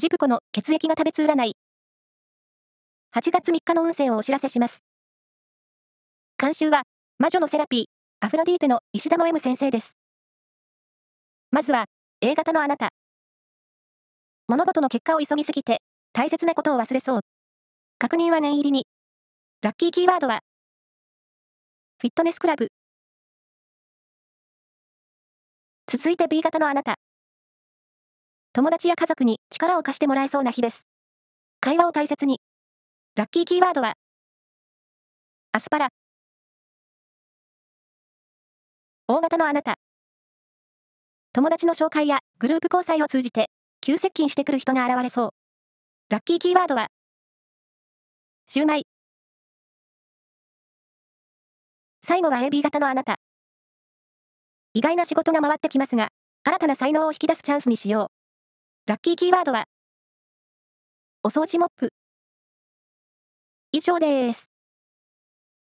ジプコの血液が食べつ占い。8月3日の運勢をお知らせします。監修は、魔女のセラピー、アフロディーテの石田の M 先生です。まずは、A 型のあなた。物事の結果を急ぎすぎて、大切なことを忘れそう。確認は念入りに。ラッキーキーワードは、フィットネスクラブ。続いて B 型のあなた。友達や家族に力を貸してもらえそうな日です。会話を大切に。ラッキーキーワードは、アスパラ。大型のあなた。友達の紹介やグループ交際を通じて、急接近してくる人が現れそう。ラッキーキーワードは、シューマイ。最後は AB 型のあなた。意外な仕事が回ってきますが、新たな才能を引き出すチャンスにしよう。ラッキーキーワードは、お掃除モップ。以上です。